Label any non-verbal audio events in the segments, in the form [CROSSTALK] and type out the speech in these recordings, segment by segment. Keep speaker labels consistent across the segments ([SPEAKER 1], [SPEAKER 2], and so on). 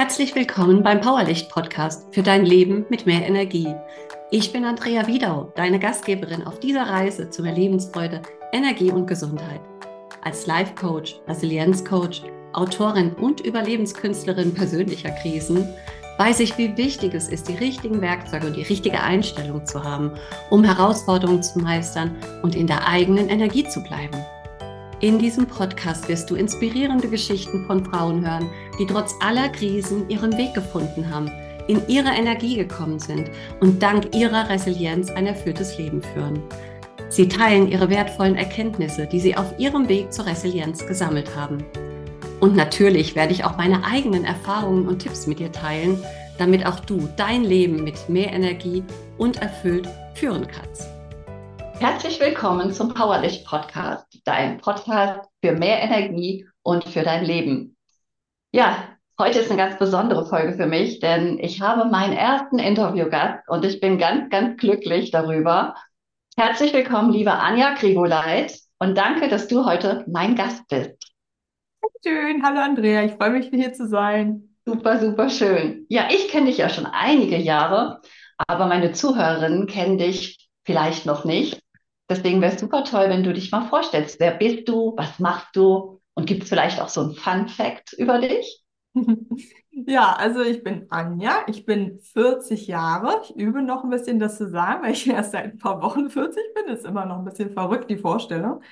[SPEAKER 1] Herzlich willkommen beim Powerlicht Podcast für dein Leben mit mehr Energie. Ich bin Andrea Wiedau, deine Gastgeberin auf dieser Reise zu mehr Lebensfreude, Energie und Gesundheit. Als Life Coach, Resilienz Coach, Autorin und Überlebenskünstlerin persönlicher Krisen weiß ich, wie wichtig es ist, die richtigen Werkzeuge und die richtige Einstellung zu haben, um Herausforderungen zu meistern und in der eigenen Energie zu bleiben. In diesem Podcast wirst du inspirierende Geschichten von Frauen hören, die trotz aller Krisen ihren Weg gefunden haben, in ihre Energie gekommen sind und dank ihrer Resilienz ein erfülltes Leben führen. Sie teilen ihre wertvollen Erkenntnisse, die sie auf ihrem Weg zur Resilienz gesammelt haben. Und natürlich werde ich auch meine eigenen Erfahrungen und Tipps mit dir teilen, damit auch du dein Leben mit mehr Energie und erfüllt führen kannst. Herzlich willkommen zum Powerlicht Podcast, dein Podcast für mehr Energie und für dein Leben. Ja, heute ist eine ganz besondere Folge für mich, denn ich habe meinen ersten Interviewgast und ich bin ganz, ganz glücklich darüber. Herzlich willkommen, liebe Anja Grigoleit und danke, dass du heute mein Gast bist.
[SPEAKER 2] Schön, hallo Andrea, ich freue mich, hier zu sein.
[SPEAKER 1] Super, super schön. Ja, ich kenne dich ja schon einige Jahre, aber meine Zuhörerinnen kennen dich vielleicht noch nicht. Deswegen wäre es super toll, wenn du dich mal vorstellst. Wer bist du? Was machst du? Und gibt es vielleicht auch so ein Fun Fact über dich? [LAUGHS]
[SPEAKER 2] Ja, also ich bin Anja, ich bin 40 Jahre. Ich übe noch ein bisschen das zu sagen, weil ich [LAUGHS] erst seit ein paar Wochen 40 bin. Ist immer noch ein bisschen verrückt, die Vorstellung.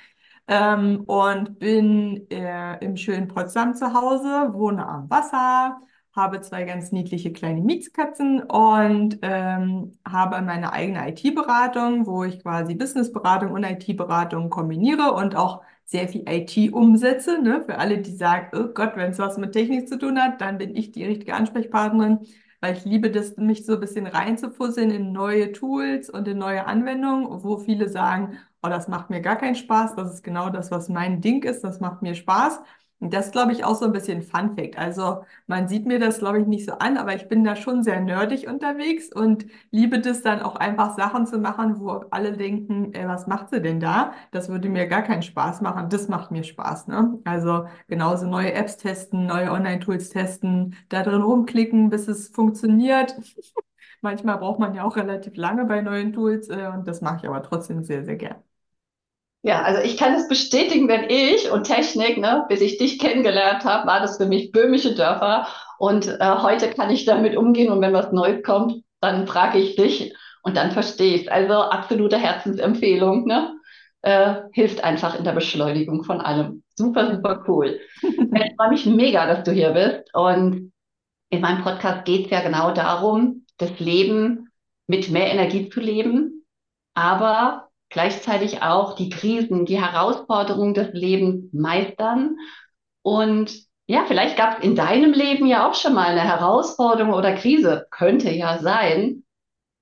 [SPEAKER 2] Ähm, und bin äh, im schönen Potsdam zu Hause, wohne am Wasser, habe zwei ganz niedliche kleine Mietskatzen und ähm, habe meine eigene IT-Beratung, wo ich quasi Businessberatung und IT-Beratung kombiniere und auch sehr viel IT umsetze. Ne? Für alle, die sagen, oh Gott, wenn es was mit Technik zu tun hat, dann bin ich die richtige Ansprechpartnerin, weil ich liebe das, mich so ein bisschen reinzufusseln in neue Tools und in neue Anwendungen, wo viele sagen, oh, das macht mir gar keinen Spaß, das ist genau das, was mein Ding ist, das macht mir Spaß. Und das glaube ich auch so ein bisschen Fun Fact. Also man sieht mir das glaube ich nicht so an, aber ich bin da schon sehr nerdig unterwegs und liebe das dann auch einfach Sachen zu machen, wo alle denken, ey, was macht sie denn da? Das würde mir gar keinen Spaß machen. Das macht mir Spaß. Ne? Also genauso neue Apps testen, neue Online-Tools testen, da drin rumklicken, bis es funktioniert. [LAUGHS] Manchmal braucht man ja auch relativ lange bei neuen Tools äh, und das mache ich aber trotzdem sehr, sehr gern.
[SPEAKER 1] Ja, also ich kann es bestätigen, wenn ich und Technik, ne, bis ich dich kennengelernt habe, war das für mich böhmische Dörfer. Und äh, heute kann ich damit umgehen und wenn was Neues kommt, dann frage ich dich und dann verstehe ich es. Also absolute Herzensempfehlung, ne? Äh, hilft einfach in der Beschleunigung von allem. Super, super cool. [LAUGHS] ich freue mich mega, dass du hier bist. Und in meinem Podcast geht es ja genau darum, das Leben mit mehr Energie zu leben, aber gleichzeitig auch die Krisen, die Herausforderungen des Lebens meistern. Und ja, vielleicht gab es in deinem Leben ja auch schon mal eine Herausforderung oder Krise, könnte ja sein.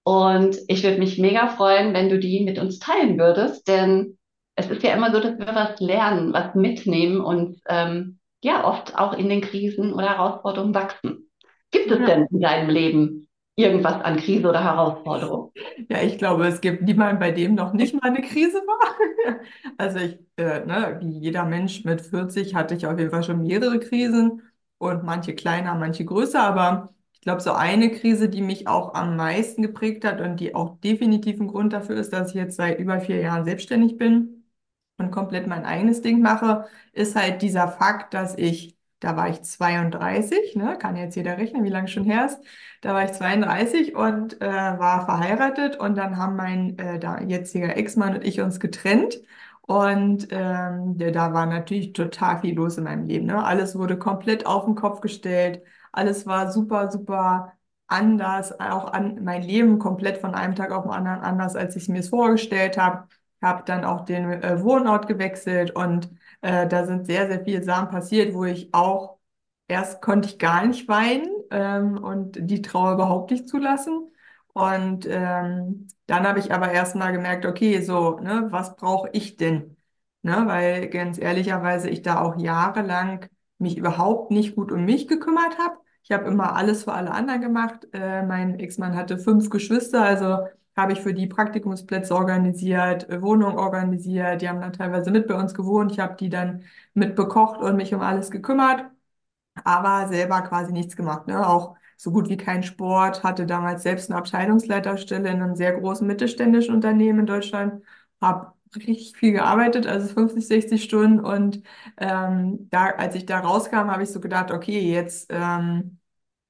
[SPEAKER 1] Und ich würde mich mega freuen, wenn du die mit uns teilen würdest, denn es ist ja immer so, dass wir was lernen, was mitnehmen und ähm, ja, oft auch in den Krisen oder Herausforderungen wachsen. Gibt es ja. denn in deinem Leben irgendwas an Krise oder Herausforderung?
[SPEAKER 2] Ja, ich glaube, es gibt niemanden, bei dem noch nicht mal eine Krise war. [LAUGHS] Also ich, äh, ne, wie jeder Mensch mit 40 hatte ich auf jeden Fall schon mehrere Krisen und manche kleiner, manche größer, aber ich glaube, so eine Krise, die mich auch am meisten geprägt hat und die auch definitiv ein Grund dafür ist, dass ich jetzt seit über vier Jahren selbstständig bin und komplett mein eigenes Ding mache, ist halt dieser Fakt, dass ich da war ich 32, ne? kann jetzt jeder rechnen, wie lange schon her ist. Da war ich 32 und äh, war verheiratet und dann haben mein äh, da jetziger Ex-Mann und ich uns getrennt. Und ähm, da war natürlich total viel los in meinem Leben. Ne? Alles wurde komplett auf den Kopf gestellt. Alles war super, super anders. Auch an mein Leben komplett von einem Tag auf den anderen anders, als ich es mir vorgestellt habe. Habe dann auch den äh, Wohnort gewechselt und äh, da sind sehr, sehr viele Sachen passiert, wo ich auch erst konnte ich gar nicht weinen ähm, und die Trauer überhaupt nicht zulassen. Und ähm, dann habe ich aber erstmal gemerkt, okay, so, ne, was brauche ich denn? Ne, weil ganz ehrlicherweise ich da auch jahrelang mich überhaupt nicht gut um mich gekümmert habe. Ich habe immer alles für alle anderen gemacht. Äh, mein Ex-Mann hatte fünf Geschwister, also habe ich für die Praktikumsplätze organisiert, äh, Wohnung organisiert. Die haben dann teilweise mit bei uns gewohnt. Ich habe die dann mit bekocht und mich um alles gekümmert. aber selber quasi nichts gemacht. Ne? Auch so gut wie kein Sport, hatte damals selbst eine Abteilungsleiterstelle in einem sehr großen mittelständischen Unternehmen in Deutschland, habe richtig viel gearbeitet, also 50, 60 Stunden und ähm, da, als ich da rauskam, habe ich so gedacht, okay, jetzt, ähm,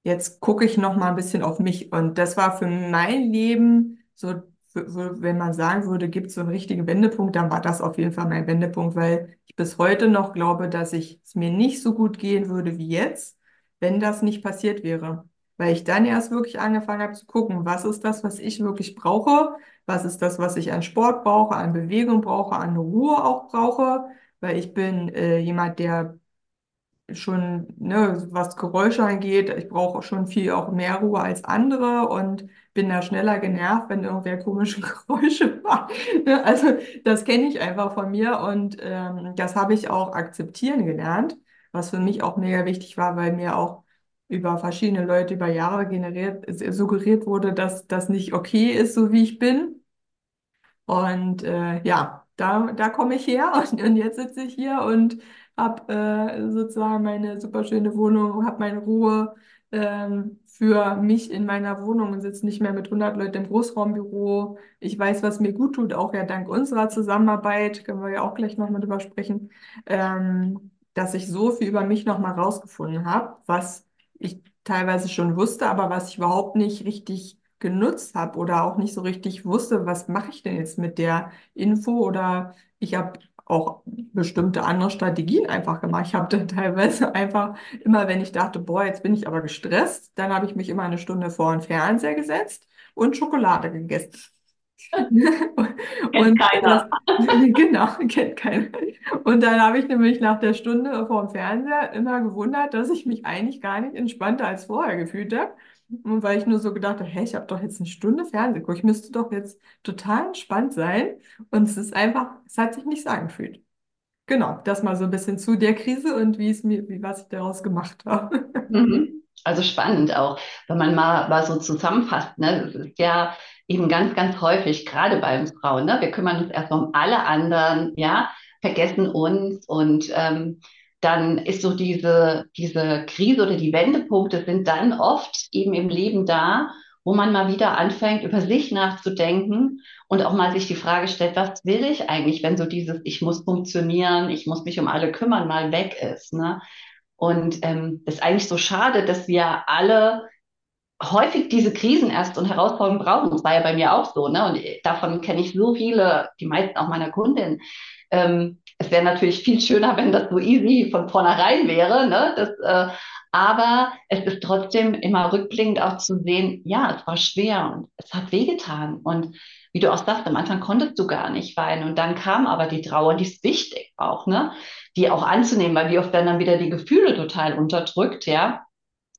[SPEAKER 2] jetzt gucke ich noch mal ein bisschen auf mich und das war für mein Leben so wenn man sagen würde, gibt es so einen richtigen Wendepunkt, dann war das auf jeden Fall mein Wendepunkt, weil ich bis heute noch glaube, dass ich es mir nicht so gut gehen würde wie jetzt, wenn das nicht passiert wäre. Weil ich dann erst wirklich angefangen habe zu gucken, was ist das, was ich wirklich brauche, was ist das, was ich an Sport brauche, an Bewegung brauche, an Ruhe auch brauche, weil ich bin äh, jemand, der schon, ne, was Geräusche angeht, ich brauche schon viel auch mehr Ruhe als andere und bin da schneller genervt, wenn irgendwer komische [LAUGHS] Geräusche macht. Ne, also das kenne ich einfach von mir und ähm, das habe ich auch akzeptieren gelernt, was für mich auch mega wichtig war, weil mir auch über verschiedene Leute über Jahre generiert, suggeriert wurde, dass das nicht okay ist, so wie ich bin. Und äh, ja, da, da komme ich her [LAUGHS] und, und jetzt sitze ich hier und habe äh, sozusagen meine super schöne Wohnung, habe meine Ruhe ähm, für mich in meiner Wohnung und sitze nicht mehr mit 100 Leuten im Großraumbüro. Ich weiß, was mir gut tut, auch ja dank unserer Zusammenarbeit, können wir ja auch gleich nochmal drüber sprechen, ähm, dass ich so viel über mich nochmal rausgefunden habe, was ich teilweise schon wusste, aber was ich überhaupt nicht richtig genutzt habe oder auch nicht so richtig wusste, was mache ich denn jetzt mit der Info oder ich habe auch bestimmte andere Strategien einfach gemacht. Ich habe dann [LAUGHS] teilweise einfach immer, wenn ich dachte, boah, jetzt bin ich aber gestresst, dann habe ich mich immer eine Stunde vor den Fernseher gesetzt und Schokolade gegessen. [LAUGHS]
[SPEAKER 1] und keiner.
[SPEAKER 2] Das, [LAUGHS] genau, kennt keiner. Und dann habe ich nämlich nach der Stunde vor dem Fernseher immer gewundert, dass ich mich eigentlich gar nicht entspannter als vorher gefühlt habe. Und weil ich nur so gedacht habe, hey, ich habe doch jetzt eine Stunde Fernsehen geguckt, ich müsste doch jetzt total entspannt sein. Und es ist einfach, es hat sich nicht so angefühlt. Genau, das mal so ein bisschen zu der Krise und wie es mir, wie was ich daraus gemacht habe.
[SPEAKER 1] Mhm. [LAUGHS] Also spannend auch, wenn man mal, mal so zusammenfasst. Ne? Es ist ja eben ganz, ganz häufig, gerade bei uns Frauen, ne? wir kümmern uns erstmal um alle anderen, ja, vergessen uns und ähm, dann ist so diese, diese Krise oder die Wendepunkte sind dann oft eben im Leben da, wo man mal wieder anfängt, über sich nachzudenken und auch mal sich die Frage stellt, was will ich eigentlich, wenn so dieses Ich muss funktionieren, ich muss mich um alle kümmern, mal weg ist. Ne? Und ähm, ist eigentlich so schade, dass wir alle häufig diese Krisen erst und Herausforderungen brauchen. Das war ja bei mir auch so. Ne? Und davon kenne ich so viele, die meisten auch meiner Kundinnen. Ähm, es wäre natürlich viel schöner, wenn das so easy von vornherein wäre. Ne? Das, äh, aber es ist trotzdem immer rückblickend auch zu sehen, ja, es war schwer und es hat wehgetan. Und wie du auch sagst, am Anfang konntest du gar nicht weinen. Und dann kam aber die Trauer, die ist wichtig auch, ne? Die auch anzunehmen, weil wie oft werden dann wieder die Gefühle total unterdrückt, ja.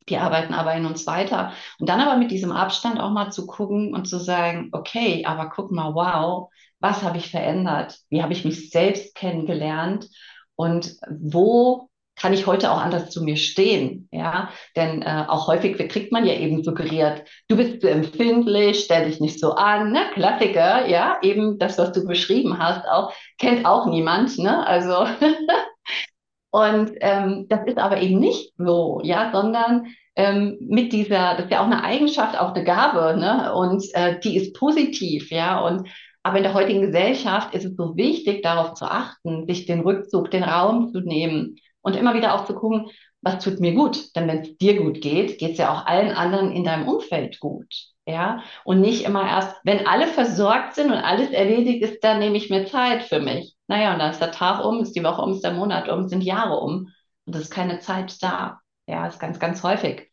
[SPEAKER 1] Die arbeiten aber in uns weiter. Und dann aber mit diesem Abstand auch mal zu gucken und zu sagen, okay, aber guck mal, wow, was habe ich verändert? Wie habe ich mich selbst kennengelernt? Und wo kann ich heute auch anders zu mir stehen? Ja, denn äh, auch häufig kriegt man ja eben suggeriert, du bist zu empfindlich, stell dich nicht so an, ne? Klassiker, ja, eben das, was du beschrieben hast, auch kennt auch niemand, ne? Also [LAUGHS] und ähm, das ist aber eben nicht so, ja, sondern ähm, mit dieser, das ist ja auch eine Eigenschaft, auch eine Gabe, ne? Und äh, die ist positiv, ja. Und aber in der heutigen Gesellschaft ist es so wichtig, darauf zu achten, sich den Rückzug, den Raum zu nehmen und immer wieder auch zu gucken, was tut mir gut? Denn wenn es dir gut geht, geht es ja auch allen anderen in deinem Umfeld gut. Ja, und nicht immer erst, wenn alle versorgt sind und alles erledigt ist, dann nehme ich mir Zeit für mich. Naja, und dann ist der Tag um, ist die Woche um, ist der Monat um, sind Jahre um. Und es ist keine Zeit da. Ja, ist ganz, ganz häufig.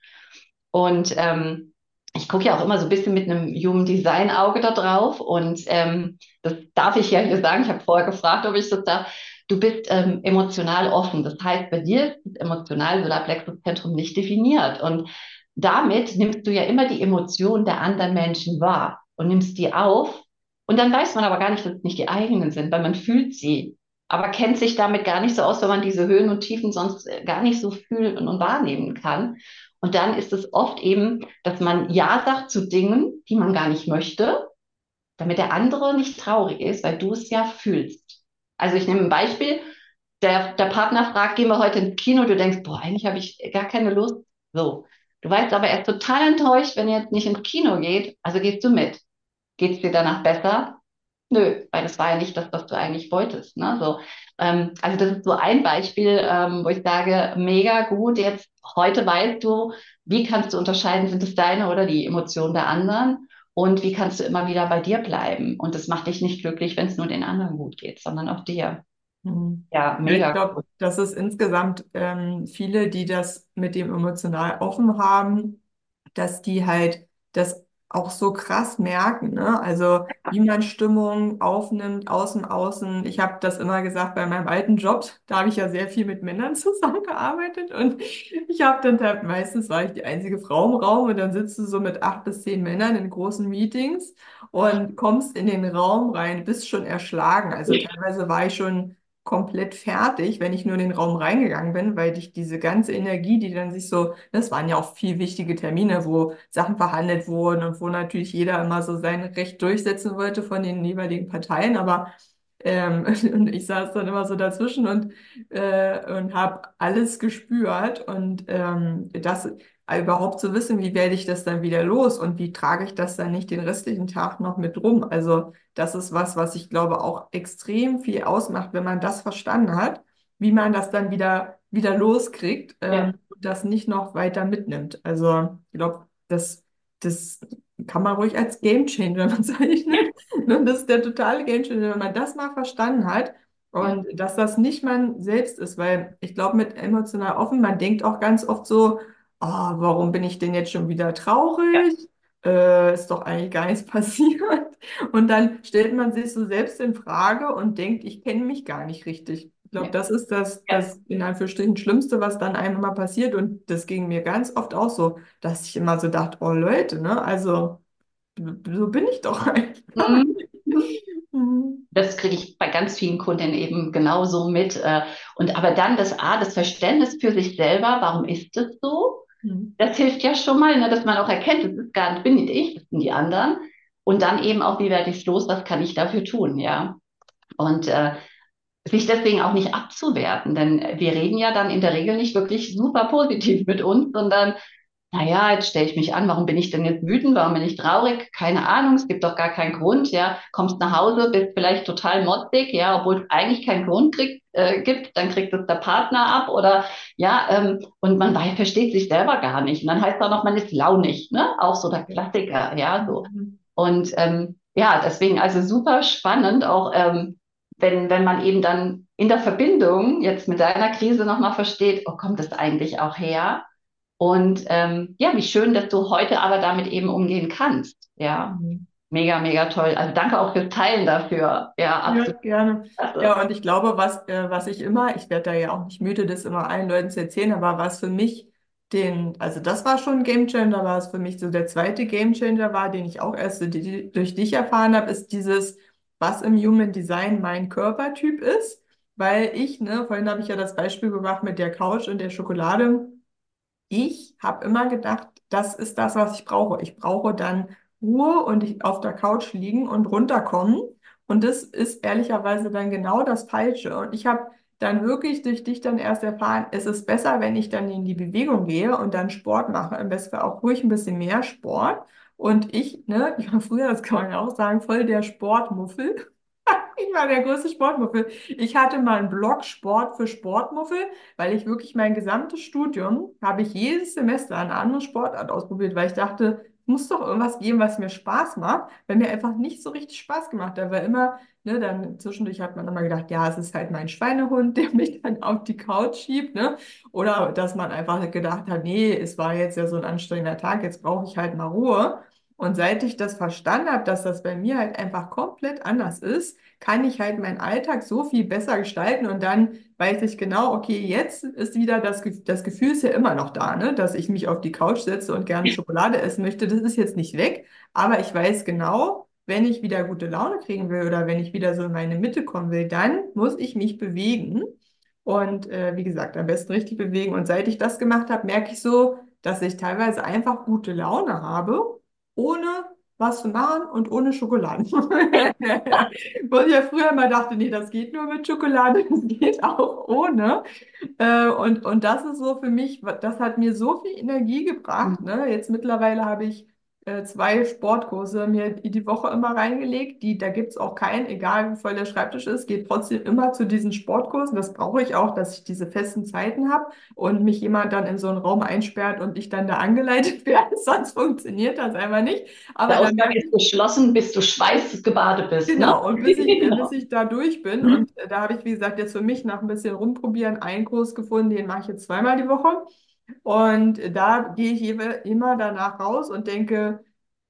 [SPEAKER 1] Und ähm, ich gucke ja auch immer so ein bisschen mit einem Human Design Auge da drauf und ähm, das darf ich ja hier sagen. Ich habe vorher gefragt, ob ich das darf. Du bist ähm, emotional offen. Das heißt, bei dir ist emotional Solarplexuszentrum nicht definiert und damit nimmst du ja immer die Emotionen der anderen Menschen wahr und nimmst die auf und dann weiß man aber gar nicht, dass es nicht die eigenen sind, weil man fühlt sie, aber kennt sich damit gar nicht so aus, wenn man diese Höhen und Tiefen sonst gar nicht so fühlen und wahrnehmen kann. Und dann ist es oft eben, dass man Ja sagt zu Dingen, die man gar nicht möchte, damit der andere nicht traurig ist, weil du es ja fühlst. Also ich nehme ein Beispiel. der, der Partner fragt, gehen wir heute ins Kino, du denkst, boah, eigentlich habe ich gar keine Lust. So. Du weißt aber, er ist total enttäuscht, wenn er jetzt nicht ins Kino geht, also gehst du mit. Geht es dir danach besser? Nö, weil das war ja nicht das, was du eigentlich wolltest. Ne? So, ähm, also das ist so ein Beispiel, ähm, wo ich sage, mega gut, jetzt heute weißt du, wie kannst du unterscheiden, sind es deine oder die Emotionen der anderen? Und wie kannst du immer wieder bei dir bleiben? Und das macht dich nicht glücklich, wenn es nur den anderen gut geht, sondern auch dir.
[SPEAKER 2] Mhm. Ja, mega. Ich glaube, das ist insgesamt ähm, viele, die das mit dem emotional offen haben, dass die halt das auch so krass merken, ne? Also wie man Stimmung aufnimmt, außen, außen. Ich habe das immer gesagt bei meinem alten Job, da habe ich ja sehr viel mit Männern [LAUGHS] zusammengearbeitet und ich habe dann halt, meistens war ich die einzige Frau im Raum und dann sitzt du so mit acht bis zehn Männern in großen Meetings und kommst in den Raum rein, bist schon erschlagen. Also teilweise war ich schon komplett fertig, wenn ich nur in den Raum reingegangen bin, weil ich diese ganze Energie, die dann sich so, das waren ja auch viel wichtige Termine, wo Sachen verhandelt wurden und wo natürlich jeder immer so sein Recht durchsetzen wollte von den jeweiligen Parteien, aber ähm, [LAUGHS] und ich saß dann immer so dazwischen und, äh, und habe alles gespürt und ähm, das überhaupt zu wissen, wie werde ich das dann wieder los und wie trage ich das dann nicht den restlichen Tag noch mit rum. Also das ist was, was ich glaube auch extrem viel ausmacht, wenn man das verstanden hat, wie man das dann wieder, wieder loskriegt ähm, ja. und das nicht noch weiter mitnimmt. Also ich glaube, das, das kann man ruhig als Gamechanger bezeichnen. [LAUGHS] Ja. Das ist der totale Gamechanger, wenn man das mal verstanden hat. Und ja. dass das nicht man selbst ist, weil ich glaube, mit emotional offen, man denkt auch ganz oft so, oh, warum bin ich denn jetzt schon wieder traurig? Ja. Äh, ist doch eigentlich gar nichts [LAUGHS] passiert. Und dann stellt man sich so selbst in Frage und denkt, ich kenne mich gar nicht richtig. Ich glaube, ja. das ist das, das in Anführungsstrichen Schlimmste, was dann einem immer passiert. Und das ging mir ganz oft auch so, dass ich immer so dachte, oh Leute, ne, also so bin ich doch [LAUGHS] eigentlich. Mhm.
[SPEAKER 1] mhm. Das kriege ich bei ganz vielen Kunden eben genauso mit. Äh, und aber dann das A, das Verständnis für sich selber, warum ist es so? Mhm. Das hilft ja schon mal, ne, dass man auch erkennt, das ist gar nicht, bin nicht ich, das sind die anderen. Und dann eben auch, wie werde ich es los, was kann ich dafür tun, ja. Und äh, sich deswegen auch nicht abzuwerten, denn wir reden ja dann in der Regel nicht wirklich super positiv mit uns, sondern naja, jetzt stelle ich mich an, warum bin ich denn jetzt wütend, warum bin ich traurig? Keine Ahnung, es gibt doch gar keinen Grund, ja. Kommst nach Hause, bist vielleicht total motzig, ja, obwohl es eigentlich keinen Grund krieg, äh, gibt, dann kriegt es der Partner ab oder ja, ähm, und man weiß, versteht sich selber gar nicht. Und dann heißt es auch noch, man ist launig, ne? Auch so der Klassiker, ja, so. Und ähm, ja, deswegen also super spannend, auch ähm, wenn, wenn man eben dann in der Verbindung jetzt mit deiner Krise nochmal versteht, wo kommt das eigentlich auch her? Und ähm, ja, wie schön, dass du heute aber damit eben umgehen kannst. Ja. Mhm. Mega, mega toll. Also danke auch fürs Teilen dafür. Ja,
[SPEAKER 2] absolut. Ja, gerne. Also. Ja, und ich glaube, was, äh, was ich immer, ich werde da ja auch nicht müde, das immer allen Leuten zu erzählen, aber was für mich den, also das war schon ein Gamechanger, was für mich so der zweite Gamechanger war, den ich auch erst durch dich erfahren habe, ist dieses, was im Human Design mein Körpertyp ist. Weil ich, ne, vorhin habe ich ja das Beispiel gemacht mit der Couch und der Schokolade ich habe immer gedacht, das ist das, was ich brauche. Ich brauche dann Ruhe und auf der Couch liegen und runterkommen. Und das ist ehrlicherweise dann genau das Falsche. Und ich habe dann wirklich durch dich dann erst erfahren, es ist besser, wenn ich dann in die Bewegung gehe und dann Sport mache. Am besten auch ruhig ein bisschen mehr Sport. Und ich, ne, ich war früher, das kann man ja auch sagen, voll der Sportmuffel. Ich war der größte Sportmuffel. Ich hatte mal einen Blog Sport für Sportmuffel, weil ich wirklich mein gesamtes Studium habe ich jedes Semester eine andere Sportart ausprobiert, weil ich dachte, muss doch irgendwas geben, was mir Spaß macht, weil mir einfach nicht so richtig Spaß gemacht hat. Weil immer, ne, dann zwischendurch hat man immer gedacht, ja, es ist halt mein Schweinehund, [LAUGHS] der mich dann auf die Couch schiebt, ne? Oder dass man einfach gedacht hat, nee, es war jetzt ja so ein anstrengender Tag, jetzt brauche ich halt mal Ruhe. Und seit ich das verstanden habe, dass das bei mir halt einfach komplett anders ist, kann ich halt meinen Alltag so viel besser gestalten und dann weiß ich genau, okay, jetzt ist wieder das, das Gefühl ist ja immer noch da, ne, dass ich mich auf die Couch setze und gerne Schokolade essen möchte. Das ist jetzt nicht weg, aber ich weiß genau, wenn ich wieder gute Laune kriegen will oder wenn ich wieder so in meine Mitte kommen will, dann muss ich mich bewegen. Und äh, wie gesagt, am besten richtig bewegen. Und seit ich das gemacht habe, merke ich so, dass ich teilweise einfach gute Laune habe, ohne was zu machen und ohne Schokolade. [LAUGHS] Wo ich ja früher immer dachte, nee, das geht nur mit Schokolade, [LAUGHS] das geht auch ohne. Äh, und, und das ist so für mich, das hat mir so viel Energie gebracht.
[SPEAKER 1] Mhm.
[SPEAKER 2] Ne? Jetzt mittlerweile habe ich äh, zwei Sportkurse mir die Woche immer reingelegt. Die, da gibt es auch keinen, egal wie voll der Schreibtisch ist, geht trotzdem immer zu diesen Sportkursen. Das brauche ich auch, dass ich diese festen Zeiten habe und mich jemand dann in so einen Raum einsperrt und ich dann da angeleitet [LAUGHS] werde. Sonst funktioniert das einfach nicht.
[SPEAKER 1] Aber der Ausgang ist geschlossen, bis du schweißgebadet bist.
[SPEAKER 2] Ne? Genau, ne? und bis ich, genau. [LAUGHS] bis ich da durch bin. Mhm. Und da habe ich, wie gesagt, jetzt für mich nach ein bisschen rumprobieren einen Kurs gefunden, den mache ich jetzt zweimal die Woche. Und da gehe ich immer danach raus und denke,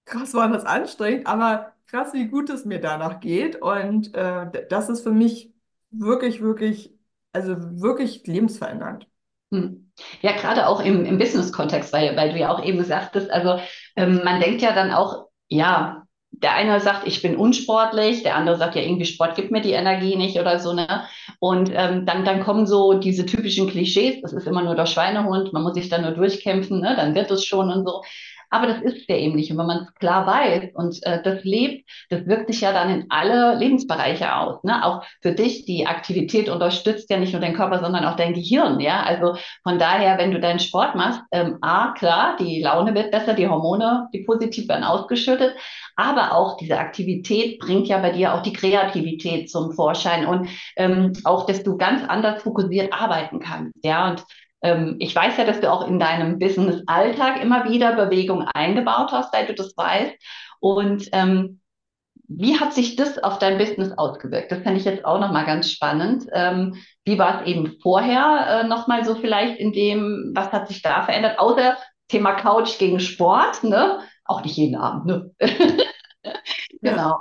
[SPEAKER 2] krass war das anstrengend, aber krass, wie gut es mir danach geht. Und äh, das ist für mich wirklich, wirklich, also wirklich lebensverändernd.
[SPEAKER 1] Hm. Ja, gerade auch im, im Business-Kontext, weil, weil du ja auch eben sagtest, also ähm, man denkt ja dann auch, ja, der eine sagt, ich bin unsportlich, der andere sagt, ja, irgendwie Sport gibt mir die Energie nicht oder so, ne? Und ähm, dann, dann kommen so diese typischen Klischees, das ist immer nur der Schweinehund, man muss sich dann nur durchkämpfen, ne? Dann wird es schon und so. Aber das ist ja eben nicht. Und wenn man es klar weiß und äh, das lebt, das wirkt sich ja dann in alle Lebensbereiche aus. Ne? Auch für dich, die Aktivität unterstützt ja nicht nur deinen Körper, sondern auch dein Gehirn. Ja, also von daher, wenn du deinen Sport machst, ähm, A, klar, die Laune wird besser, die Hormone, die positiv werden ausgeschüttet. Aber auch diese Aktivität bringt ja bei dir auch die Kreativität zum Vorschein und ähm, auch, dass du ganz anders fokussiert arbeiten kannst. Ja, und ähm, ich weiß ja, dass du auch in deinem Business-Alltag immer wieder Bewegung eingebaut hast, seit du das weißt. Und ähm, wie hat sich das auf dein Business ausgewirkt? Das fände ich jetzt auch nochmal ganz spannend. Ähm, wie war es eben vorher äh, nochmal so vielleicht in dem, was hat sich da verändert? Außer Thema Couch gegen Sport, ne? Auch nicht jeden Abend, ne? [LAUGHS]
[SPEAKER 2] genau.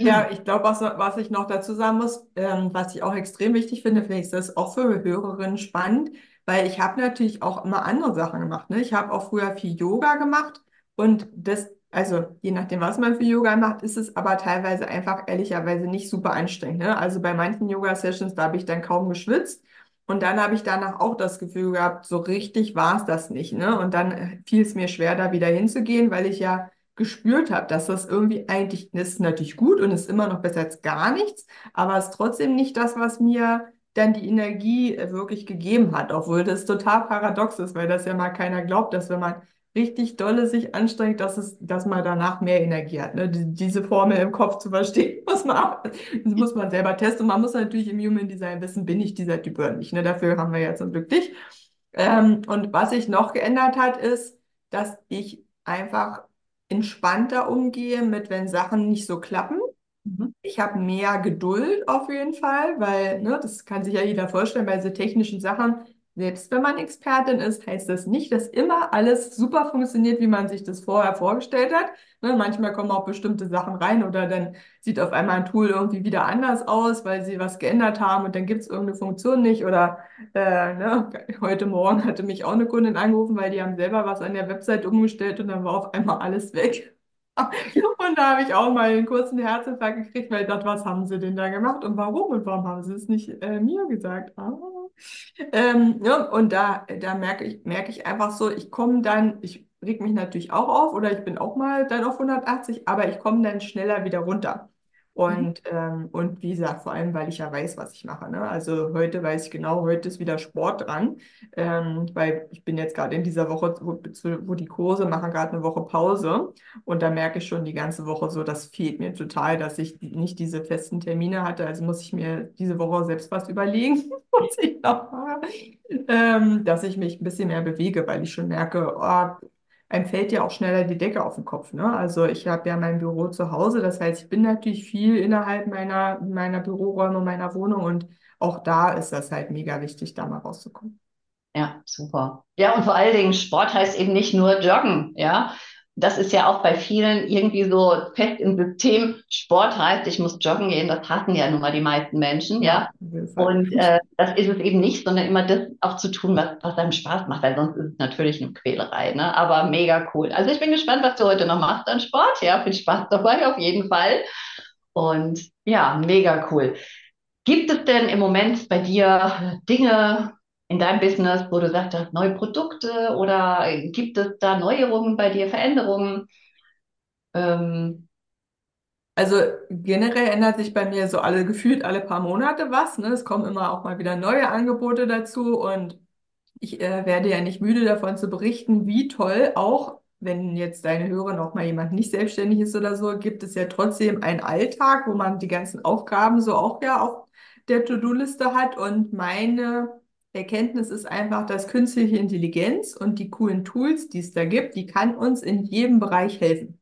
[SPEAKER 2] Ja, ich glaube, was, was ich noch dazu sagen muss, ähm, was ich auch extrem wichtig finde, finde ich das auch für Hörerinnen spannend, weil ich habe natürlich auch immer andere Sachen gemacht. Ne? Ich habe auch früher viel Yoga gemacht und das, also je nachdem, was man für Yoga macht, ist es aber teilweise einfach ehrlicherweise nicht super anstrengend. Ne? Also bei manchen Yoga-Sessions, da habe ich dann kaum geschwitzt. Und dann habe ich danach auch das Gefühl gehabt, so richtig war es das nicht. Ne? Und dann fiel es mir schwer, da wieder hinzugehen, weil ich ja gespürt habe, dass das irgendwie eigentlich, ist natürlich gut und ist immer noch besser als gar nichts, aber es ist trotzdem nicht das, was mir dann die Energie äh, wirklich gegeben hat, obwohl das total paradox ist, weil das ja mal keiner glaubt, dass wenn man richtig dolle sich anstrengt, dass es, dass man danach mehr Energie hat. Ne? Die, diese Formel im Kopf zu verstehen, [LAUGHS] muss man, muss man selber testen. Man muss natürlich im Human Design wissen, bin ich dieser Typ oder nicht. Ne? Dafür haben wir ja zum Glück dich. Ähm, und was sich noch geändert hat, ist, dass ich einfach entspannter umgehe mit, wenn Sachen nicht so klappen. Mhm. Ich habe mehr Geduld auf jeden Fall, weil, ne, das kann sich ja jeder vorstellen, bei so technischen Sachen, selbst wenn man Expertin ist, heißt das nicht, dass immer alles super funktioniert, wie man sich das vorher vorgestellt hat. Ne, manchmal kommen auch bestimmte Sachen rein oder dann sieht auf einmal ein Tool irgendwie wieder anders aus, weil sie was geändert haben und dann gibt es irgendeine Funktion nicht. Oder äh, ne, heute Morgen hatte mich auch eine Kundin angerufen, weil die haben selber was an der Website umgestellt und dann war auf einmal alles weg. [LAUGHS] Und da habe ich auch mal einen kurzen Herzinfarkt gekriegt, weil ich dachte, was haben sie denn da gemacht und warum und warum haben sie es nicht äh, mir gesagt? Ah. Ähm, ja, und da, da merke ich, merke ich einfach so, ich komme dann, ich reg mich natürlich auch auf oder ich bin auch mal dann auf 180, aber ich komme dann schneller wieder runter. Und, mhm. ähm, und wie gesagt, vor allem, weil ich ja weiß, was ich mache. Ne? Also heute weiß ich genau, heute ist wieder Sport dran, ähm, weil ich bin jetzt gerade in dieser Woche, wo, wo die Kurse machen gerade eine Woche Pause und da merke ich schon die ganze Woche so, das fehlt mir total, dass ich nicht diese festen Termine hatte. Also muss ich mir diese Woche selbst was überlegen, [LAUGHS] was ich noch mache, ähm, dass ich mich ein bisschen mehr bewege, weil ich schon merke, oh, einem fällt ja auch schneller die Decke auf den Kopf. Ne? Also ich habe ja mein Büro zu Hause, das heißt, ich bin natürlich viel innerhalb meiner, meiner Büroräume, meiner Wohnung und auch da ist das halt mega wichtig, da mal rauszukommen.
[SPEAKER 1] Ja, super. Ja, und vor allen Dingen, Sport heißt eben nicht nur Joggen, ja das ist ja auch bei vielen irgendwie so fest im System. Sport heißt, ich muss joggen gehen, das hassen ja nun mal die meisten Menschen, ja. und äh, das ist es eben nicht, sondern immer das auch zu tun, was, was einem Spaß macht, weil sonst ist es natürlich eine Quälerei, ne? Aber mega cool. Also ich bin gespannt, was du heute noch machst an Sport. Ja, viel Spaß dabei auf jeden Fall. Und ja, mega cool. Gibt es denn im Moment bei dir Dinge, in deinem Business, wo du sagst, hast neue Produkte oder gibt es da Neuerungen bei dir, Veränderungen?
[SPEAKER 2] Ähm, also generell ändert sich bei mir so alle gefühlt alle paar Monate was. Ne? Es kommen immer auch mal wieder neue Angebote dazu und ich äh, werde ja nicht müde davon zu berichten, wie toll auch, wenn jetzt deine Hörer noch mal jemand nicht selbstständig ist oder so, gibt es ja trotzdem einen Alltag, wo man die ganzen Aufgaben so auch ja auf der To-Do-Liste hat. Und meine Erkenntnis ist einfach, dass künstliche Intelligenz und die coolen Tools, die es da gibt, die kann uns in jedem Bereich helfen.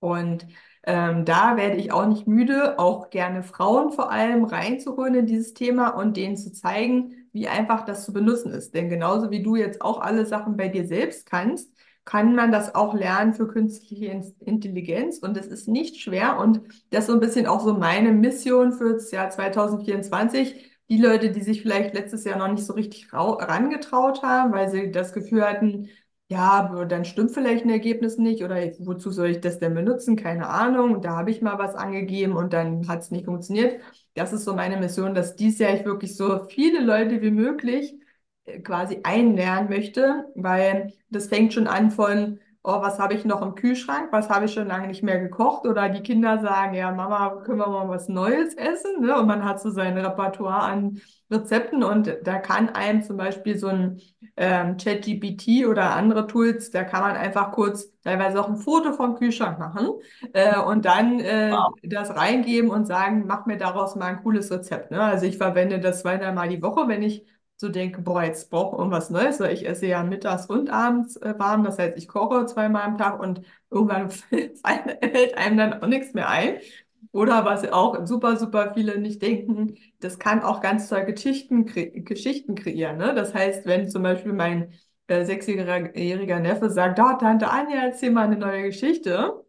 [SPEAKER 2] Und ähm, da werde ich auch nicht müde, auch gerne Frauen vor allem reinzuholen in dieses Thema und denen zu zeigen, wie einfach das zu benutzen ist. Denn genauso wie du jetzt auch alle Sachen bei dir selbst kannst, kann man das auch lernen für künstliche Intelligenz und es ist nicht schwer und das ist so ein bisschen auch so meine Mission für das Jahr 2024. Die Leute, die sich vielleicht letztes Jahr noch nicht so richtig rangetraut haben, weil sie das Gefühl hatten, ja, dann stimmt vielleicht ein Ergebnis nicht oder wozu soll ich das denn benutzen? Keine Ahnung. Da habe ich mal was angegeben und dann hat es nicht funktioniert. Das ist so meine Mission, dass dies Jahr ich wirklich so viele Leute wie möglich äh, quasi einlernen möchte, weil das fängt schon an von, oh, was habe ich noch im Kühlschrank, was habe ich schon lange nicht mehr gekocht oder die Kinder sagen, ja, Mama, können wir mal was Neues essen? Ne? Und man hat so sein Repertoire an Rezepten und da kann einem zum Beispiel so ein ähm, ChatGPT oder andere Tools, da kann man einfach kurz teilweise auch ein Foto vom Kühlschrank machen äh, und dann äh, wow. das reingeben und sagen, mach mir daraus mal ein cooles Rezept. Ne? Also ich verwende das zweimal mal die Woche, wenn ich so denke, boah, jetzt brauche ich irgendwas Neues, weil ich esse ja mittags und abends äh, warm. Das heißt, ich koche zweimal am Tag und irgendwann [LAUGHS] fällt einem dann auch nichts mehr ein. Oder was auch super, super viele nicht denken, das kann auch ganz toll Geschichten, kre Geschichten kreieren. Ne? Das heißt, wenn zum Beispiel mein äh, sechsjähriger Neffe sagt, da, Tante Anja, erzähl mal eine neue Geschichte,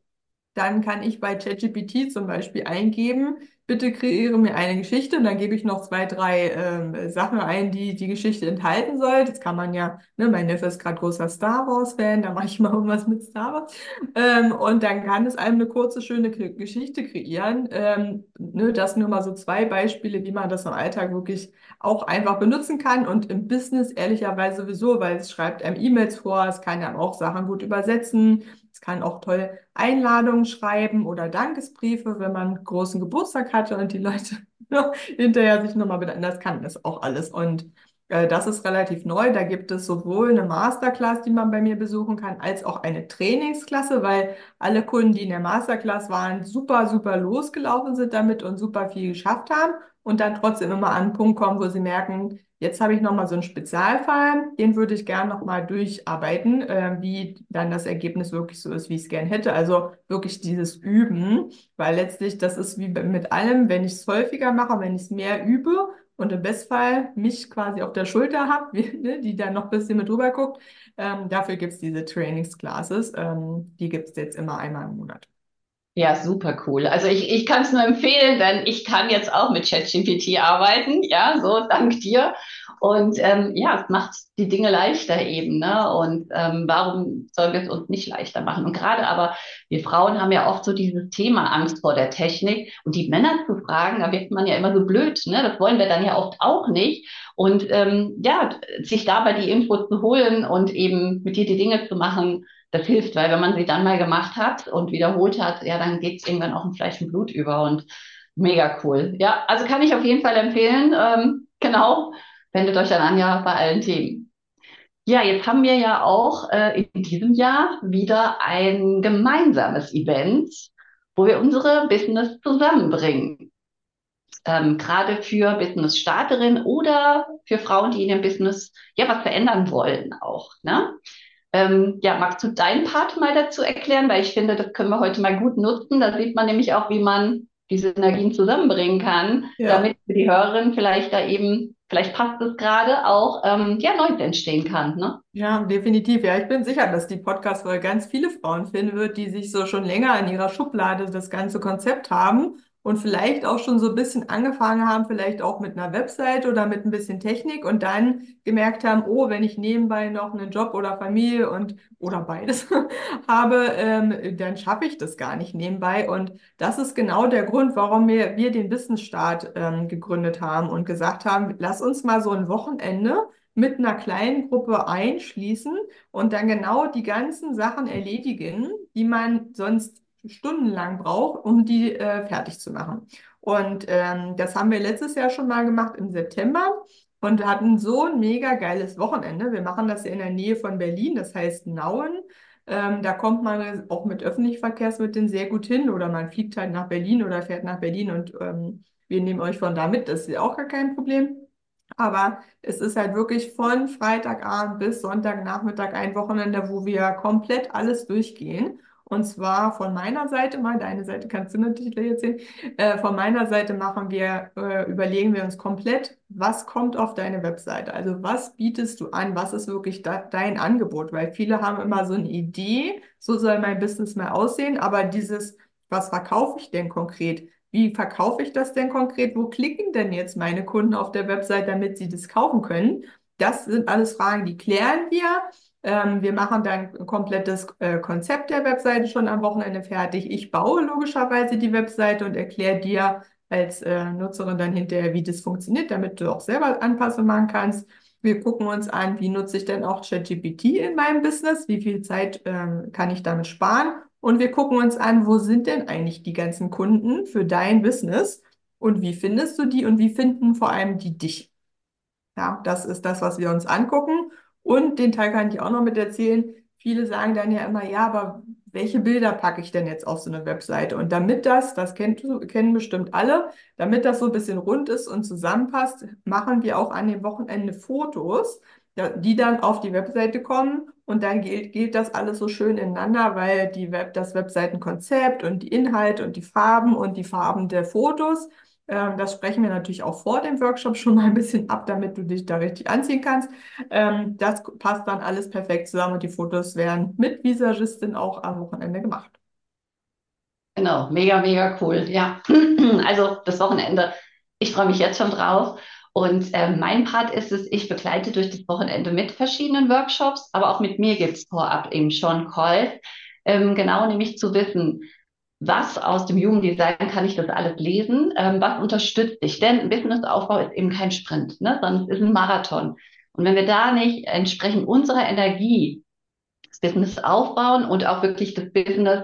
[SPEAKER 2] dann kann ich bei ChatGPT zum Beispiel eingeben, bitte kreiere mir eine Geschichte und dann gebe ich noch zwei, drei ähm, Sachen ein, die die Geschichte enthalten soll. Das kann man ja, ne, mein Neffe ist gerade großer Star Wars-Fan, da mache ich mal [LAUGHS] irgendwas mit Star Wars. Ähm, und dann kann es einem eine kurze, schöne Geschichte kreieren. Ähm, ne, das nur mal so zwei Beispiele, wie man das im Alltag wirklich auch einfach benutzen kann und im Business ehrlicherweise sowieso, weil es schreibt einem E-Mails vor, es kann ja auch Sachen gut übersetzen kann auch toll Einladungen schreiben oder Dankesbriefe, wenn man großen Geburtstag hatte und die Leute [LAUGHS] hinterher sich nochmal bedanken. Das kann das auch alles. Und äh, das ist relativ neu. Da gibt es sowohl eine Masterclass, die man bei mir besuchen kann, als auch eine Trainingsklasse, weil alle Kunden, die in der Masterclass waren, super, super losgelaufen sind damit und super viel geschafft haben und dann trotzdem immer an einen Punkt kommen, wo sie merken, Jetzt habe ich nochmal so einen Spezialfall, den würde ich gerne nochmal durcharbeiten, äh, wie dann das Ergebnis wirklich so ist, wie ich es gerne hätte. Also wirklich dieses Üben, weil letztlich das ist wie mit allem, wenn ich es häufiger mache, wenn ich es mehr übe und im Bestfall mich quasi auf der Schulter habe, [LAUGHS] ne, die dann noch ein bisschen mit drüber guckt, ähm, dafür gibt es diese Trainingsclasses. Ähm, die gibt es jetzt immer einmal im Monat.
[SPEAKER 1] Ja, super cool. Also ich, ich kann es nur empfehlen, denn ich kann jetzt auch mit ChatGPT arbeiten. Ja, so dank dir. Und ähm, ja, es macht die Dinge leichter eben. Ne? Und ähm, warum sollen wir es uns nicht leichter machen? Und gerade aber, wir Frauen haben ja oft so dieses Thema Angst vor der Technik. Und die Männer zu fragen, da wird man ja immer so blöd. Ne? Das wollen wir dann ja oft auch nicht. Und ähm, ja, sich dabei die Info zu holen und eben mit dir die Dinge zu machen, das hilft, weil wenn man sie dann mal gemacht hat und wiederholt hat, ja, dann geht es irgendwann auch in Fleisch und Blut über und mega cool. Ja, also kann ich auf jeden Fall empfehlen. Ähm, genau, wendet euch an Anja bei allen Themen. Ja, jetzt haben wir ja auch äh, in diesem Jahr wieder ein gemeinsames Event, wo wir unsere Business zusammenbringen. Ähm, gerade für Business-Starterinnen oder für Frauen, die in ihrem Business ja was verändern wollen auch. Ne? Ähm, ja, magst du deinen Part mal dazu erklären? Weil ich finde, das können wir heute mal gut nutzen. Da sieht man nämlich auch, wie man diese Energien zusammenbringen kann, ja. damit für die Hörerin vielleicht da eben, vielleicht passt es gerade auch, ähm, ja, Neues entstehen kann. Ne?
[SPEAKER 2] Ja, definitiv. Ja, ich bin sicher, dass die Podcast-Folge ganz viele Frauen finden wird, die sich so schon länger in ihrer Schublade das ganze Konzept haben und vielleicht auch schon so ein bisschen angefangen haben, vielleicht auch mit einer Website oder mit ein bisschen Technik und dann gemerkt haben, oh, wenn ich nebenbei noch einen Job oder Familie und oder beides [LAUGHS] habe, ähm, dann schaffe ich das gar nicht nebenbei. Und das ist genau der Grund, warum wir, wir den Wissensstart ähm, gegründet haben und gesagt haben, lass uns mal so ein Wochenende mit einer kleinen Gruppe einschließen und dann genau die ganzen Sachen erledigen, die man sonst stundenlang braucht, um die äh, fertig zu machen. Und ähm, das haben wir letztes Jahr schon mal gemacht im September und hatten so ein mega geiles Wochenende. Wir machen das ja in der Nähe von Berlin, das heißt Nauen. Ähm, da kommt man auch mit Öffentlichverkehrsmitteln sehr gut hin oder man fliegt halt nach Berlin oder fährt nach Berlin und ähm, wir nehmen euch von da mit. Das ist ja auch gar kein Problem. Aber es ist halt wirklich von Freitagabend bis Sonntagnachmittag ein Wochenende, wo wir komplett alles durchgehen. Und zwar von meiner Seite mal, deine Seite kannst du natürlich gleich erzählen. Äh, von meiner Seite machen wir, äh, überlegen wir uns komplett, was kommt auf deine Webseite? Also was bietest du an? Was ist wirklich da, dein Angebot? Weil viele haben immer so eine Idee, so soll mein Business mal aussehen, aber dieses, was verkaufe ich denn konkret? Wie verkaufe ich das denn konkret? Wo klicken denn jetzt meine Kunden auf der Website, damit sie das kaufen können? Das sind alles Fragen, die klären wir. Ähm, wir machen dann ein komplettes äh, Konzept der Webseite schon am Wochenende fertig. Ich baue logischerweise die Webseite und erkläre dir als äh, Nutzerin dann hinterher, wie das funktioniert, damit du auch selber Anpassungen machen kannst. Wir gucken uns an, wie nutze ich denn auch ChatGPT in meinem Business, wie viel Zeit ähm, kann ich damit sparen. Und wir gucken uns an, wo sind denn eigentlich die ganzen Kunden für dein Business und wie findest du die und wie finden vor allem die dich. Ja, das ist das, was wir uns angucken. Und den Teil kann ich auch noch mit erzählen. Viele sagen dann ja immer, ja, aber welche Bilder packe ich denn jetzt auf so eine Webseite? Und damit das, das kennt, kennen bestimmt alle, damit das so ein bisschen rund ist und zusammenpasst, machen wir auch an dem Wochenende Fotos, die dann auf die Webseite kommen und dann gilt, gilt das alles so schön ineinander, weil die Web, das Webseitenkonzept und die Inhalte und die Farben und die Farben der Fotos ähm, das sprechen wir natürlich auch vor dem Workshop schon mal ein bisschen ab, damit du dich da richtig anziehen kannst. Ähm, das passt dann alles perfekt zusammen und die Fotos werden mit Visagistin auch am Wochenende gemacht.
[SPEAKER 1] Genau, mega, mega cool. Ja, [CLEARS THROAT] also das Wochenende. Ich freue mich jetzt schon drauf. Und äh, mein Part ist es, ich begleite durch das Wochenende mit verschiedenen Workshops, aber auch mit mir gibt es vorab eben schon Calls. Ähm, genau nämlich zu wissen, was aus dem Jugenddesign kann ich das alles lesen? Ähm, was unterstützt dich? Denn ein Businessaufbau ist eben kein Sprint, ne? sondern es ist ein Marathon. Und wenn wir da nicht entsprechend unserer Energie das Business aufbauen und auch wirklich das Business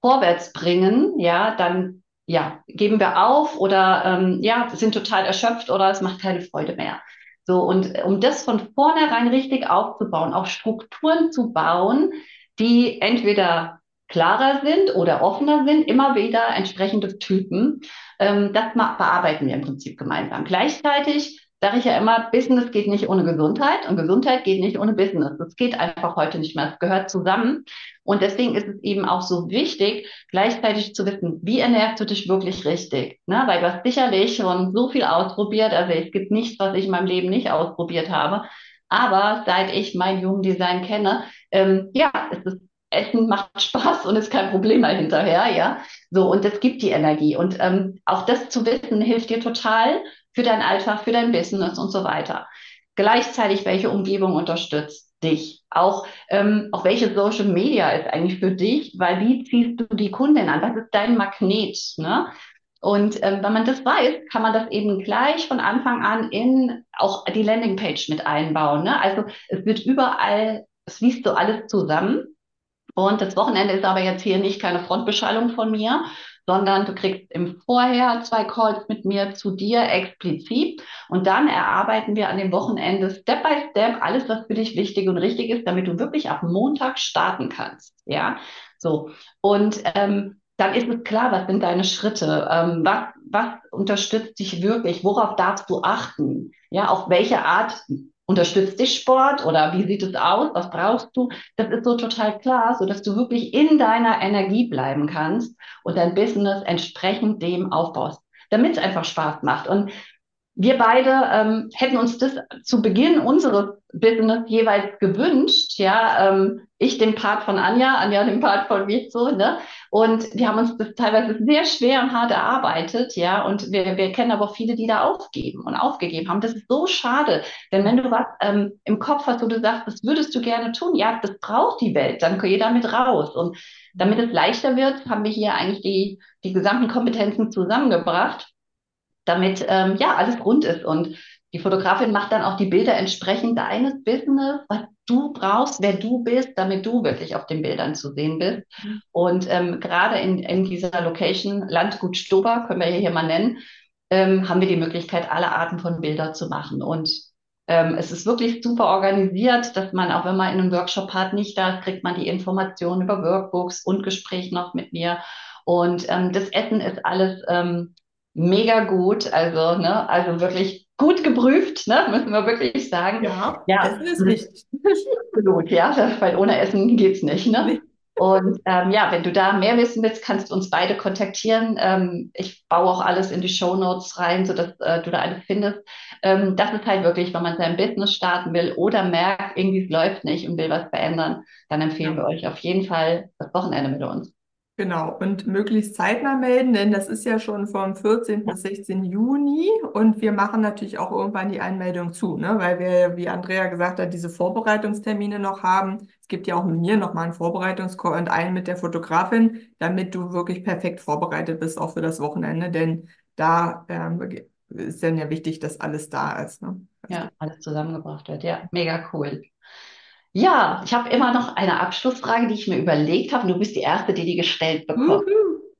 [SPEAKER 1] vorwärts bringen, ja, dann ja, geben wir auf oder ähm, ja, sind total erschöpft oder es macht keine Freude mehr. So, und um das von vornherein richtig aufzubauen, auch Strukturen zu bauen, die entweder klarer sind oder offener sind, immer wieder entsprechende Typen. Ähm, das bearbeiten wir im Prinzip gemeinsam. Gleichzeitig sage ich ja immer, Business geht nicht ohne Gesundheit und Gesundheit geht nicht ohne Business. Das geht einfach heute nicht mehr. Es gehört zusammen. Und deswegen ist es eben auch so wichtig, gleichzeitig zu wissen, wie ernährst du dich wirklich richtig? Ne? Weil du hast sicherlich schon so viel ausprobiert. Also es gibt nichts, was ich in meinem Leben nicht ausprobiert habe. Aber seit ich mein Jugenddesign kenne, ähm, ja, es ist Essen macht [LAUGHS] Spaß und ist kein Problem mehr hinterher, ja. So, und das gibt die Energie. Und ähm, auch das zu wissen, hilft dir total für deinen Alltag, für dein Business und so weiter. Gleichzeitig, welche Umgebung unterstützt dich? Auch, ähm, auch welche Social Media ist eigentlich für dich, weil wie ziehst du die Kundin an? Was ist dein Magnet? Ne? Und ähm, wenn man das weiß, kann man das eben gleich von Anfang an in auch die Landingpage mit einbauen. Ne? Also es wird überall, es liest so alles zusammen. Und das Wochenende ist aber jetzt hier nicht keine Frontbeschallung von mir, sondern du kriegst im Vorher zwei Calls mit mir zu dir explizit und dann erarbeiten wir an dem Wochenende Step by Step alles, was für dich wichtig und richtig ist, damit du wirklich ab Montag starten kannst. Ja, so. Und ähm, dann ist es klar, was sind deine Schritte? Ähm, was, was unterstützt dich wirklich? Worauf darfst du achten? Ja, auf welche Art Unterstützt dich Sport oder wie sieht es aus? Was brauchst du? Das ist so total klar, so dass du wirklich in deiner Energie bleiben kannst und dein Business entsprechend dem aufbaust, damit es einfach Spaß macht. Und wir beide ähm, hätten uns das zu Beginn unseres Business jeweils gewünscht, ja, ähm, ich den Part von Anja, Anja den Part von mir so, ne? Und wir haben uns das teilweise sehr schwer und hart erarbeitet, ja, und wir, wir kennen aber auch viele, die da aufgeben und aufgegeben haben. Das ist so schade, denn wenn du was ähm, im Kopf hast, wo du sagst, das würdest du gerne tun, ja, das braucht die Welt, dann geh damit raus. Und damit es leichter wird, haben wir hier eigentlich die, die gesamten Kompetenzen zusammengebracht damit ähm, ja alles rund ist. Und die Fotografin macht dann auch die Bilder entsprechend deines Business, was du brauchst, wer du bist, damit du wirklich auf den Bildern zu sehen bist. Mhm. Und ähm, gerade in, in dieser Location, Landgut Stober, können wir hier mal nennen, ähm, haben wir die Möglichkeit, alle Arten von Bildern zu machen. Und ähm, es ist wirklich super organisiert, dass man, auch wenn man in einem Workshop hat, nicht da kriegt man die Informationen über Workbooks und Gespräch noch mit mir. Und ähm, das Essen ist alles ähm, mega gut, also, ne, also wirklich gut geprüft, ne, [LAUGHS] müssen wir wirklich sagen.
[SPEAKER 2] Ja, ja. Essen ist wichtig. [LAUGHS]
[SPEAKER 1] Absolut, ja, weil ohne Essen geht's nicht, ne? Und ähm, ja, wenn du da mehr wissen willst, kannst du uns beide kontaktieren. Ähm, ich baue auch alles in die Show Notes rein, sodass äh, du da alles findest. Ähm, das ist halt wirklich, wenn man sein Business starten will oder merkt, irgendwie es läuft nicht und will was verändern, dann empfehlen ja. wir euch auf jeden Fall das Wochenende mit uns.
[SPEAKER 2] Genau, und möglichst zeitnah melden, denn das ist ja schon vom 14. bis 16. Juni und wir machen natürlich auch irgendwann die Einmeldung zu, ne? weil wir, wie Andrea gesagt hat, diese Vorbereitungstermine noch haben. Es gibt ja auch mit mir nochmal einen Vorbereitungscall und einen mit der Fotografin, damit du wirklich perfekt vorbereitet bist, auch für das Wochenende, denn da ähm, ist dann ja wichtig, dass alles da ist. Ne?
[SPEAKER 1] Ja, alles zusammengebracht wird. Ja, mega cool. Ja, ich habe immer noch eine Abschlussfrage, die ich mir überlegt habe. Du bist die Erste, die die gestellt bekommt.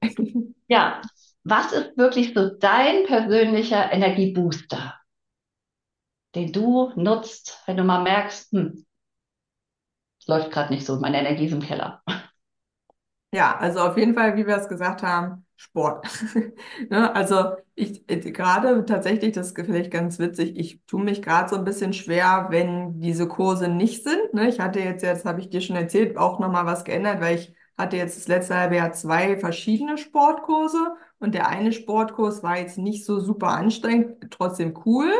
[SPEAKER 1] [LAUGHS] ja, was ist wirklich so dein persönlicher Energiebooster, den du nutzt, wenn du mal merkst, hm, läuft gerade nicht so, meine Energie ist im Keller.
[SPEAKER 2] Ja, also auf jeden Fall, wie wir es gesagt haben, Sport. [LAUGHS] ne? Also ich gerade tatsächlich, das ist vielleicht ganz witzig, ich tue mich gerade so ein bisschen schwer, wenn diese Kurse nicht sind. Ne? Ich hatte jetzt, jetzt habe ich dir schon erzählt, auch nochmal was geändert, weil ich hatte jetzt das letzte halbe Jahr zwei verschiedene Sportkurse und der eine Sportkurs war jetzt nicht so super anstrengend, trotzdem cool,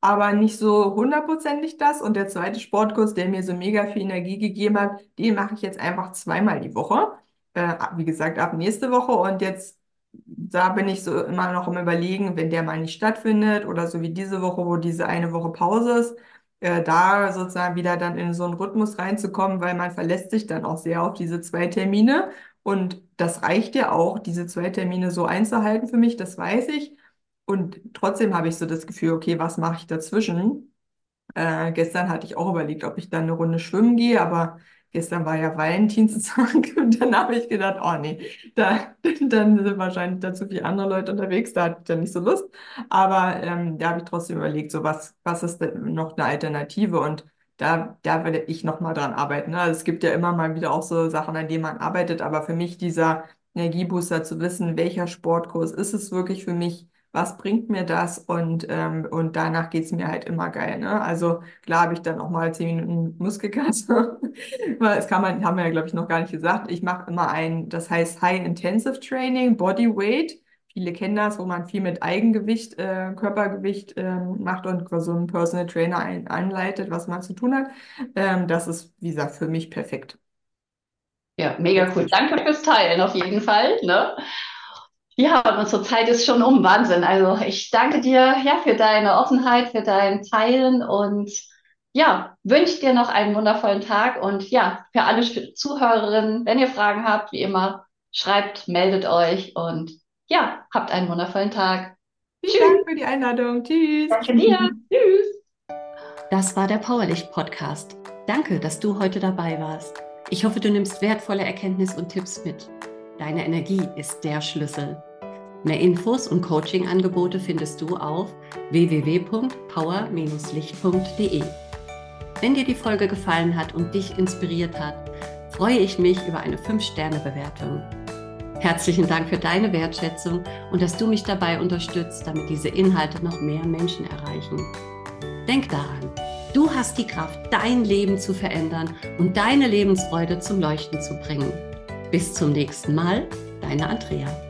[SPEAKER 2] aber nicht so hundertprozentig das. Und der zweite Sportkurs, der mir so mega viel Energie gegeben hat, den mache ich jetzt einfach zweimal die Woche äh, wie gesagt, ab nächste Woche. Und jetzt, da bin ich so immer noch im Überlegen, wenn der mal nicht stattfindet oder so wie diese Woche, wo diese eine Woche Pause ist, äh, da sozusagen wieder dann in so einen Rhythmus reinzukommen, weil man verlässt sich dann auch sehr auf diese zwei Termine. Und das reicht ja auch, diese zwei Termine so einzuhalten für mich, das weiß ich. Und trotzdem habe ich so das Gefühl, okay, was mache ich dazwischen? Äh, gestern hatte ich auch überlegt, ob ich dann eine Runde schwimmen gehe, aber Gestern war ja Valentinstag [LAUGHS] und dann habe ich gedacht, oh nee, da, [LAUGHS] dann sind wahrscheinlich da zu viele andere Leute unterwegs, da hatte ich dann nicht so Lust. Aber ähm, da habe ich trotzdem überlegt, so was, was ist denn noch eine Alternative und da, da werde ich nochmal dran arbeiten. Ne? Also es gibt ja immer mal wieder auch so Sachen, an denen man arbeitet, aber für mich dieser Energiebooster zu wissen, welcher Sportkurs ist es wirklich für mich, was bringt mir das und, ähm, und danach geht es mir halt immer geil. Ne? Also klar habe ich dann auch mal zehn Minuten Muskelkater. [LAUGHS] das kann man, haben wir ja, glaube ich, noch gar nicht gesagt. Ich mache immer ein, das heißt High Intensive Training, Body Weight. Viele kennen das, wo man viel mit Eigengewicht, äh, Körpergewicht äh, macht und so einen Personal Trainer ein, anleitet, was man zu tun hat. Ähm, das ist, wie gesagt, für mich perfekt.
[SPEAKER 1] Ja, mega cool. Danke fürs Teilen auf jeden Fall. Ne? Ja, und unsere Zeit ist schon um. Wahnsinn. Also ich danke dir ja für deine Offenheit, für dein Teilen und ja, wünsche dir noch einen wundervollen Tag und ja, für alle Zuhörerinnen, wenn ihr Fragen habt, wie immer, schreibt, meldet euch und ja, habt einen wundervollen Tag.
[SPEAKER 2] Vielen Dank für die Einladung. Tschüss.
[SPEAKER 1] Danke dir. Tschüss.
[SPEAKER 3] Das war der Powerlicht Podcast. Danke, dass du heute dabei warst. Ich hoffe, du nimmst wertvolle Erkenntnisse und Tipps mit. Deine Energie ist der Schlüssel. Mehr Infos und Coaching-Angebote findest du auf www.power-licht.de. Wenn dir die Folge gefallen hat und dich inspiriert hat, freue ich mich über eine 5-Sterne-Bewertung. Herzlichen Dank für deine Wertschätzung und dass du mich dabei unterstützt, damit diese Inhalte noch mehr Menschen erreichen. Denk daran, du hast die Kraft, dein Leben zu verändern und deine Lebensfreude zum Leuchten zu bringen. Bis zum nächsten Mal, deine Andrea.